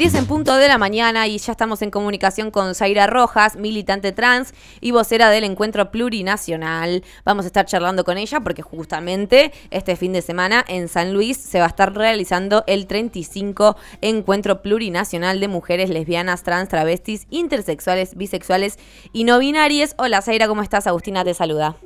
10 en punto de la mañana y ya estamos en comunicación con Zaira Rojas, militante trans y vocera del encuentro plurinacional. Vamos a estar charlando con ella porque justamente este fin de semana en San Luis se va a estar realizando el 35 encuentro plurinacional de mujeres lesbianas, trans, travestis, intersexuales, bisexuales y no binarias. Hola Zaira, ¿cómo estás? Agustina te saluda.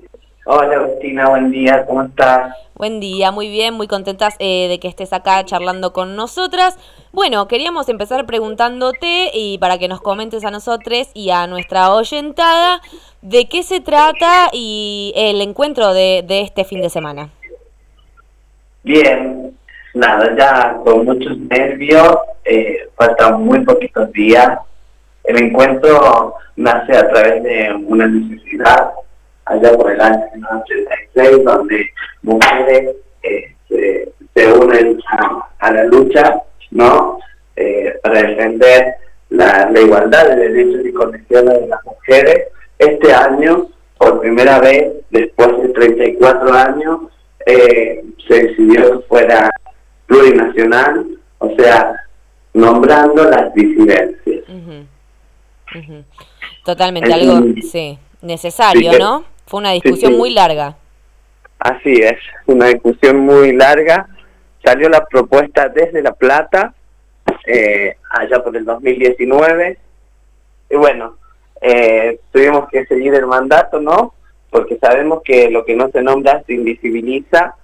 Hola Agustina, buen día, ¿cómo estás? Buen día, muy bien, muy contentas eh, de que estés acá charlando con nosotras. Bueno, queríamos empezar preguntándote y para que nos comentes a nosotros y a nuestra oyentada de qué se trata y el encuentro de, este fin de semana. Bien, nada, ya con muchos nervios, eh, faltan muy poquitos días. El encuentro nace a través de una necesidad allá por el año 1986, donde mujeres eh, se, unen a, la lucha ¿no? Eh, para defender la, igualdad de derechos y condiciones de las mujeres. Este año, por primera vez, después de 34 años, eh, se decidió que fuera plurinacional, o sea, nombrando las disidencias. Totalmente, algo, sí, necesario, ¿no? Fue una discusión muy larga. Así es, una discusión muy larga. Salió la propuesta desde La Plata, eh, allá por el 2019. Y bueno, eh, tuvimos que seguir el mandato, ¿no? Porque sabemos que lo que no se nombra se invisibiliza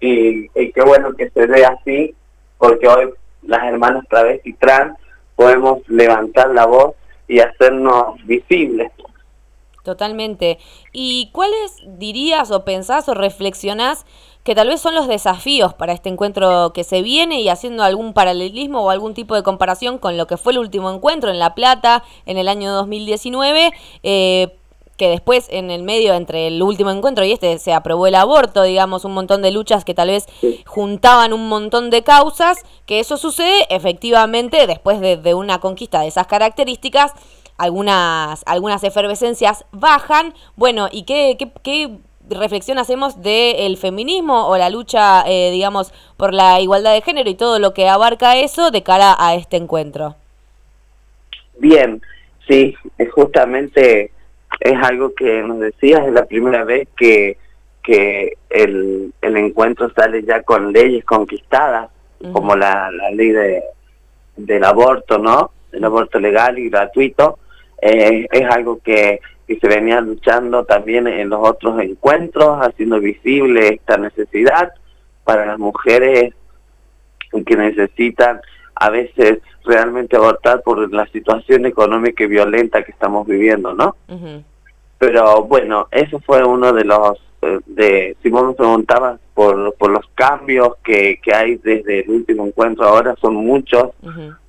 y, qué bueno que se ve así, porque hoy las hermanas travesti trans podemos levantar la voz y hacernos visibles. Totalmente. ¿Y cuáles dirías o pensás o reflexionás que tal vez son los desafíos para este encuentro que se viene y haciendo algún paralelismo o algún tipo de comparación con lo que fue el último encuentro en La Plata en el año 2019? Eh, que después en el medio entre el último encuentro y este se aprobó el aborto, digamos, un montón de luchas que tal vez juntaban un montón de causas, que eso sucede efectivamente después de, de una conquista de esas características, algunas, algunas efervescencias bajan. Bueno, ¿y qué, qué, qué reflexión hacemos del feminismo o la lucha, eh, digamos, por la igualdad de género y todo lo que abarca eso de cara a este encuentro? Bien, sí, justamente es algo que nos decías, es la primera vez que, que el, el encuentro sale ya con leyes conquistadas, como la, la ley de, del aborto, ¿no? El aborto legal y gratuito, eh, es algo que, se venía luchando también en los otros encuentros, haciendo visible esta necesidad para las mujeres que necesitan a veces realmente abortar por la situación económica y violenta que estamos viviendo, ¿no? Pero bueno, eso fue uno de los, eh, de si vos me preguntabas por, por los cambios que, que hay desde el último encuentro ahora, son muchos,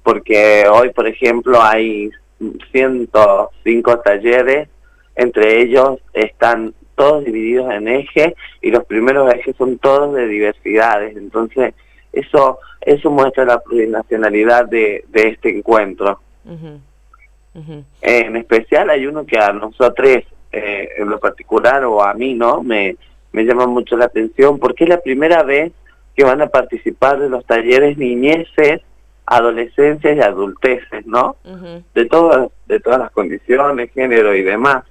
porque hoy, por ejemplo, hay 105 talleres, entre ellos están todos divididos en ejes y los primeros ejes son todos de diversidades, entonces eso eso muestra la plurinacionalidad de, de este encuentro. En especial hay uno que a nosotros eh, en lo particular o a mí no me, me llama mucho la atención porque es la primera vez que van a participar de los talleres niñeces adolescencia y adulteces, ¿no? De todas de todas las condiciones, género y demás.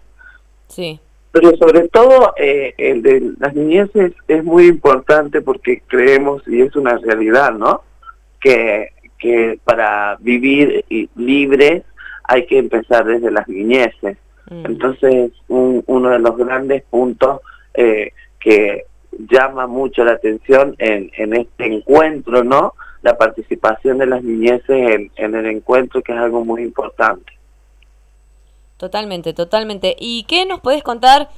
Sí. Pero sobre todo eh, el de las niñeces es muy importante porque creemos, y es una realidad, ¿no? Que, que para vivir libre hay que empezar desde las niñeces. Mm. Entonces, un, uno de los grandes puntos eh, que llama mucho la atención en, en este encuentro, ¿no? La participación de las niñeces en, en el encuentro, que es algo muy importante. Totalmente, totalmente. ¿Y qué nos podés contar,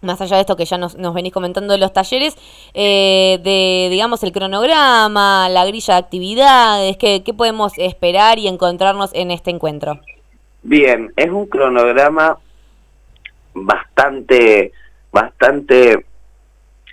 más allá de esto que ya nos, nos venís comentando de los talleres, eh, de, digamos, el cronograma, la grilla de actividades, ¿qué, ¿qué podemos esperar y encontrarnos en este encuentro? Bien, es un cronograma bastante, bastante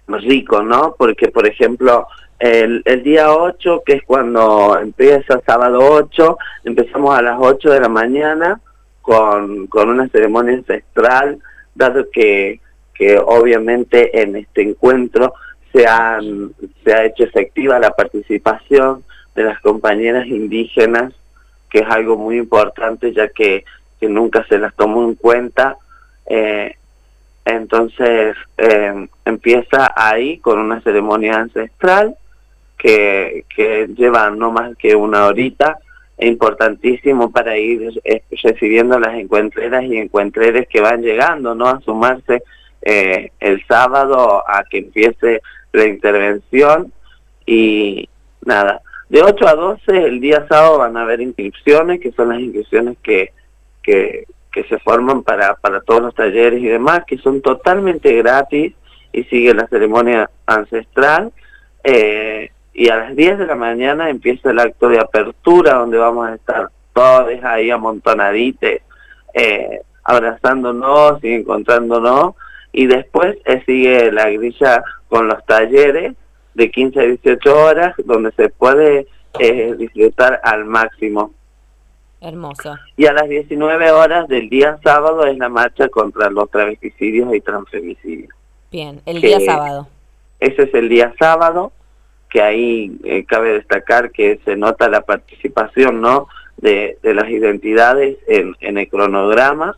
rico, ¿no? Porque, por ejemplo, el, el día 8, que es cuando empieza sábado 8, empezamos a las 8 de la mañana con, con una ceremonia ancestral, dado que, que obviamente en este encuentro se, han, se ha hecho efectiva la participación de las compañeras indígenas que es algo muy importante ya que, que nunca se las tomó en cuenta. Eh, entonces eh, empieza ahí con una ceremonia ancestral que, que lleva no más que una horita, importantísimo para ir recibiendo las encuentreras y encuentreres que van llegando, ¿no? A sumarse eh, el sábado a que empiece la intervención y nada, de 8 a 12 el día sábado van a haber inscripciones, que son las inscripciones que, que, que se forman para, para todos los talleres y demás, que son totalmente gratis y sigue la ceremonia ancestral. Eh, y a las 10 de la mañana empieza el acto de apertura, donde vamos a estar todos ahí amontonaditos, eh, abrazándonos y encontrándonos. Y después eh, sigue la grilla con los talleres de 15 a 18 horas, donde se puede eh, disfrutar al máximo. Hermoso. Y a las 19 horas del día sábado es la marcha contra los travesticidios y transfemicidios. Bien, el día sábado. Ese es el día sábado, que ahí eh, cabe destacar que se nota la participación ¿no? de, las identidades en, en el cronograma,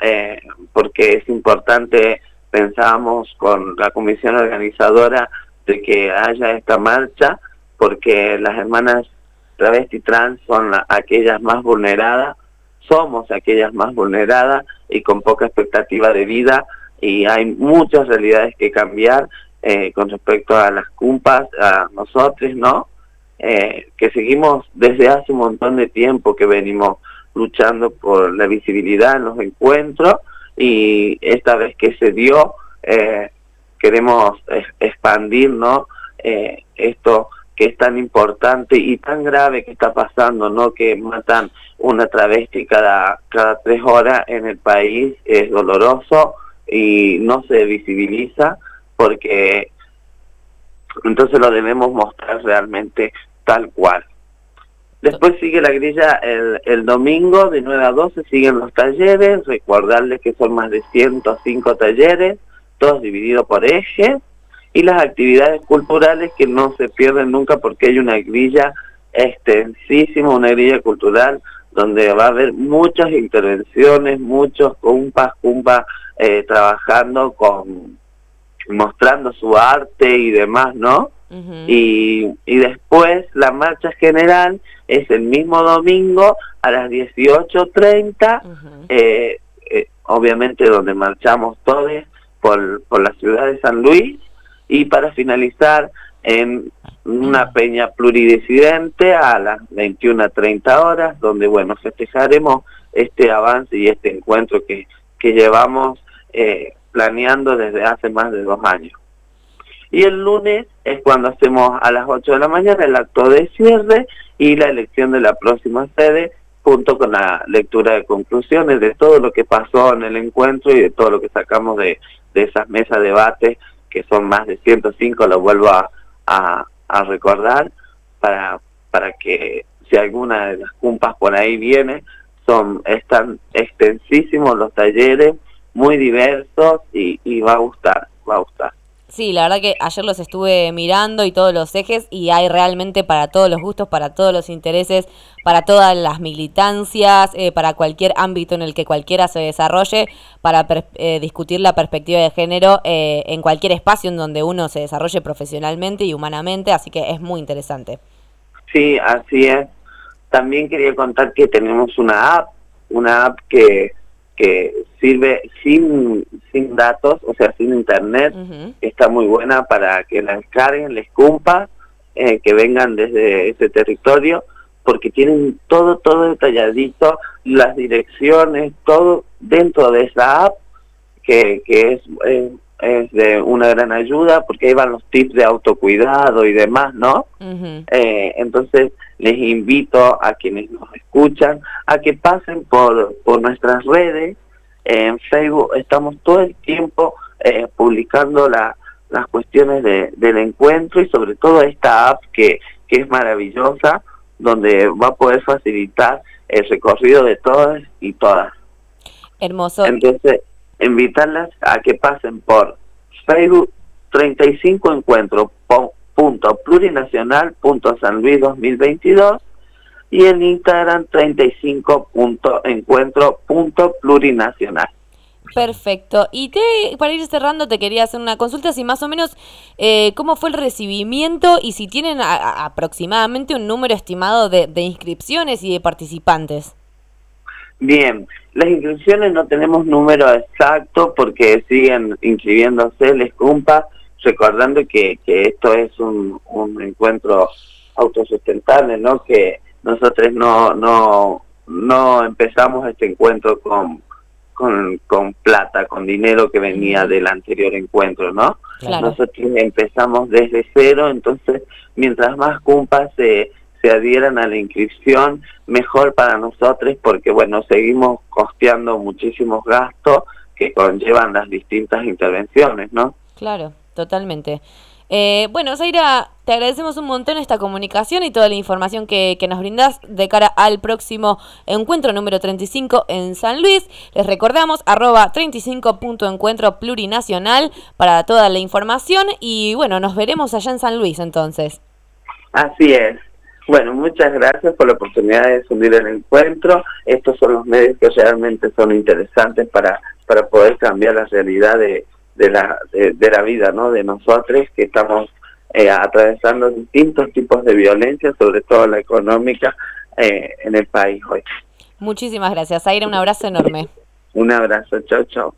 eh, porque es importante, pensábamos con la comisión organizadora, de que haya esta marcha, porque las hermanas travesti trans son aquellas más vulneradas, somos aquellas más vulneradas y con poca expectativa de vida y hay muchas realidades que cambiar eh, con respecto a las cumpas, a nosotros, ¿no? Eh, que seguimos desde hace un montón de tiempo que venimos luchando por la visibilidad en los encuentros y esta vez que se dio, eh, queremos expandir, ¿no? esto que es tan importante y tan grave que está pasando, ¿no? Que matan una travesti cada, cada tres horas en el país, es doloroso y no se visibiliza porque entonces lo debemos mostrar realmente tal cual. Después sigue la grilla el, el domingo de 9 a 12, siguen los talleres, recordarles que son más de 105 talleres, todos divididos por ejes, y las actividades culturales que no se pierden nunca porque hay una grilla extensísima, una grilla cultural donde va a haber muchas intervenciones, muchos cumpas, cumpas eh, trabajando con, mostrando su arte y demás, ¿no? y, y después la marcha general es el mismo domingo a las 18.30, eh, eh, obviamente donde marchamos todos por, por la ciudad de San Luis, y para finalizar en una peña pluridisidente a las 21 a 30 horas, donde, bueno, festejaremos este avance y este encuentro que, que llevamos eh, planeando desde hace más de dos años. Y el lunes es cuando hacemos a las 8 de la mañana el acto de cierre y la elección de la próxima sede, junto con la lectura de conclusiones de todo lo que pasó en el encuentro y de todo lo que sacamos de, de esas mesas de debate que son más de 105, lo vuelvo a, a, recordar, para, para que si alguna de las cumpas por ahí viene, son están extensísimos los talleres, muy diversos y, y va a gustar, va a gustar. Sí, la verdad que ayer los estuve mirando y todos los ejes y hay realmente para todos los gustos, para todos los intereses, para todas las militancias, eh, para cualquier ámbito en el que cualquiera se desarrolle, para eh, discutir la perspectiva de género eh, en cualquier espacio en donde uno se desarrolle profesionalmente y humanamente, así que es muy interesante. Sí, así es. También quería contar que tenemos una app, una app que que sirve sin, sin datos, o sea, sin internet, está muy buena para que la descarguen, les cumpa, eh, que vengan desde ese territorio, porque tienen todo, todo detalladito, las direcciones, todo dentro de esa app, que, que es, eh, es de una gran ayuda, porque ahí van los tips de autocuidado y demás, ¿no? eh, entonces, les invito a quienes nos escuchan a que pasen por, por nuestras redes. En Facebook estamos todo el tiempo eh, publicando la, las cuestiones de, del encuentro y sobre todo esta app que, que es maravillosa, donde va a poder facilitar el recorrido de todas y todas. Hermoso. Entonces, invitarlas a que pasen por Facebook 35 encuentros punto plurinacional punto San Luis 2022 y en Instagram 35.encuentro.plurinacional. Perfecto. Y te, para ir cerrando, te quería hacer una consulta, si más o menos, eh, ¿cómo fue el recibimiento y si tienen aproximadamente un número estimado de, de, inscripciones y de participantes? Bien, las inscripciones no tenemos número exacto porque siguen inscribiéndose les cumpa, recordando que, que esto es un, un encuentro autosustentable, ¿no? Que nosotros no, no, no empezamos este encuentro con con, con plata, con dinero que venía del anterior encuentro, ¿no? Nosotros empezamos desde cero, entonces mientras más cumpas se, se adhieran a la inscripción, mejor para nosotros porque, bueno, seguimos costeando muchísimos gastos que conllevan las distintas intervenciones, ¿no? Claro, totalmente. Eh, bueno, Zaira, te agradecemos un montón esta comunicación y toda la información que, que, nos brindas de cara al próximo encuentro número 35 en San Luis. Les recordamos arroba 35.encuentro plurinacional para toda la información y bueno, nos veremos allá en San Luis entonces. Así es. Bueno, muchas gracias por la oportunidad de subir el encuentro. Estos son los medios que realmente son interesantes para, para poder cambiar la realidad de de la, de, la vida, ¿no? De nosotros que estamos eh, atravesando distintos tipos de violencia, sobre todo la económica, eh, en el país hoy. Muchísimas gracias, Aire, un abrazo enorme. Un abrazo, chao, chao.